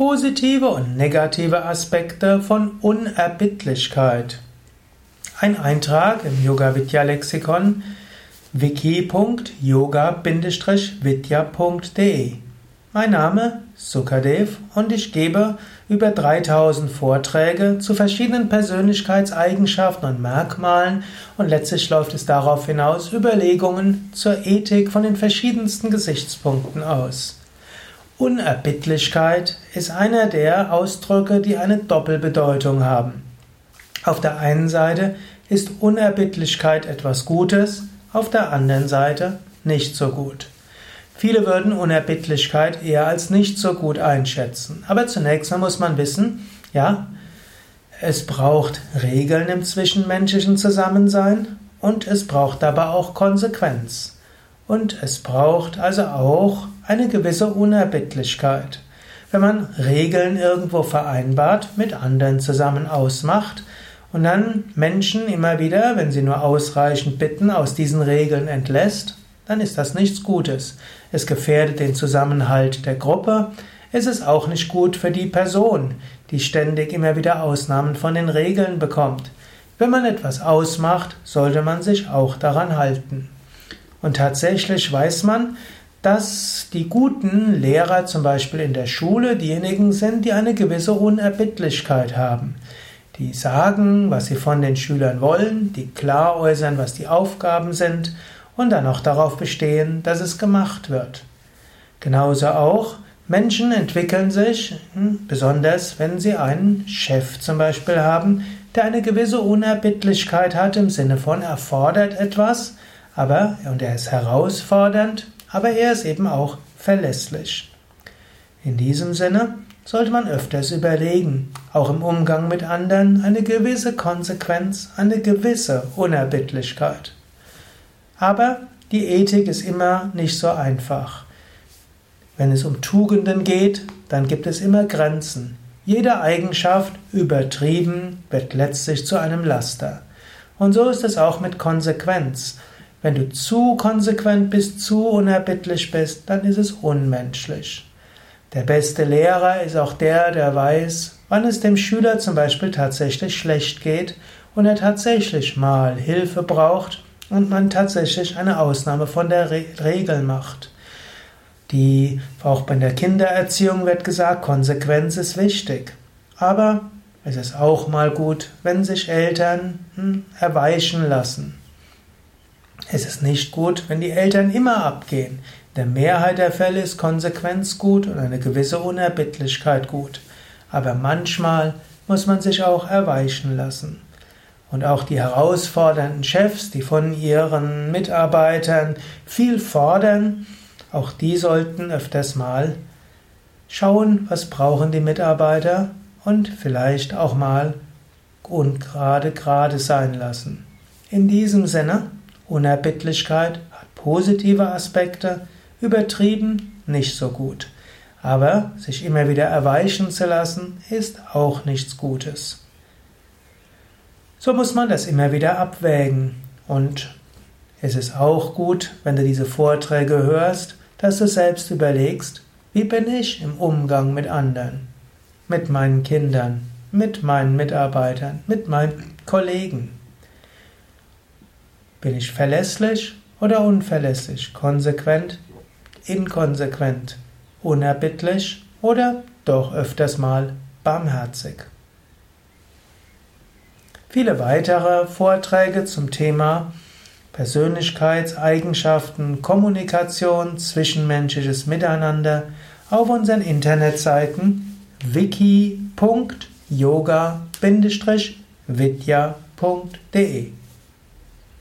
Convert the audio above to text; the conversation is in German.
Positive und negative Aspekte von Unerbittlichkeit. Ein Eintrag im Yoga Vidya Lexikon wiki.yoga-vidya.de Mein Name Sukadev und ich gebe über 3000 Vorträge zu verschiedenen Persönlichkeitseigenschaften und Merkmalen und letztlich läuft es darauf hinaus, Überlegungen zur Ethik von den verschiedensten Gesichtspunkten aus. Unerbittlichkeit ist einer der Ausdrücke, die eine Doppelbedeutung haben. Auf der einen Seite ist Unerbittlichkeit etwas Gutes, auf der anderen Seite nicht so gut. Viele würden Unerbittlichkeit eher als nicht so gut einschätzen. Aber zunächst mal muss man wissen, ja, es braucht Regeln im zwischenmenschlichen Zusammensein und es braucht aber auch Konsequenz. Und es braucht also auch eine gewisse Unerbittlichkeit. Wenn man Regeln irgendwo vereinbart, mit anderen zusammen ausmacht und dann Menschen immer wieder, wenn sie nur ausreichend bitten, aus diesen Regeln entlässt, dann ist das nichts Gutes. Es gefährdet den Zusammenhalt der Gruppe. Es ist auch nicht gut für die Person, die ständig immer wieder Ausnahmen von den Regeln bekommt. Wenn man etwas ausmacht, sollte man sich auch daran halten. Und tatsächlich weiß man, dass die guten Lehrer zum Beispiel in der Schule diejenigen sind, die eine gewisse Unerbittlichkeit haben. Die sagen, was sie von den Schülern wollen, die klar äußern, was die Aufgaben sind und dann auch darauf bestehen, dass es gemacht wird. Genauso auch Menschen entwickeln sich, hm, besonders wenn sie einen Chef zum Beispiel haben, der eine gewisse Unerbittlichkeit hat im Sinne von er fordert etwas, aber und er ist herausfordernd, aber er ist eben auch verlässlich. In diesem Sinne sollte man öfters überlegen, auch im Umgang mit anderen eine gewisse Konsequenz, eine gewisse Unerbittlichkeit. Aber die Ethik ist immer nicht so einfach. Wenn es um Tugenden geht, dann gibt es immer Grenzen. Jede Eigenschaft übertrieben wird letztlich zu einem Laster. Und so ist es auch mit Konsequenz. Wenn du zu konsequent bist, zu unerbittlich bist, dann ist es unmenschlich. Der beste Lehrer ist auch der, der weiß, wann es dem Schüler zum Beispiel tatsächlich schlecht geht und er tatsächlich mal Hilfe braucht und man tatsächlich eine Ausnahme von der Re Regel macht. Die, auch bei der Kindererziehung wird gesagt, Konsequenz ist wichtig. Aber es ist auch mal gut, wenn sich Eltern hm, erweichen lassen. Es ist nicht gut, wenn die Eltern immer abgehen. In der Mehrheit der Fälle ist Konsequenz gut und eine gewisse Unerbittlichkeit gut. Aber manchmal muss man sich auch erweichen lassen. Und auch die herausfordernden Chefs, die von ihren Mitarbeitern viel fordern, auch die sollten öfters mal schauen, was brauchen die Mitarbeiter und vielleicht auch mal ungerade gerade sein lassen. In diesem Sinne, Unerbittlichkeit hat positive Aspekte, übertrieben nicht so gut. Aber sich immer wieder erweichen zu lassen, ist auch nichts Gutes. So muss man das immer wieder abwägen. Und es ist auch gut, wenn du diese Vorträge hörst, dass du selbst überlegst, wie bin ich im Umgang mit anderen, mit meinen Kindern, mit meinen Mitarbeitern, mit meinen Kollegen. Bin ich verlässlich oder unverlässlich? Konsequent, inkonsequent, unerbittlich oder doch öfters mal barmherzig? Viele weitere Vorträge zum Thema Persönlichkeitseigenschaften, Kommunikation, zwischenmenschliches Miteinander auf unseren Internetseiten wiki.yoga-vidya.de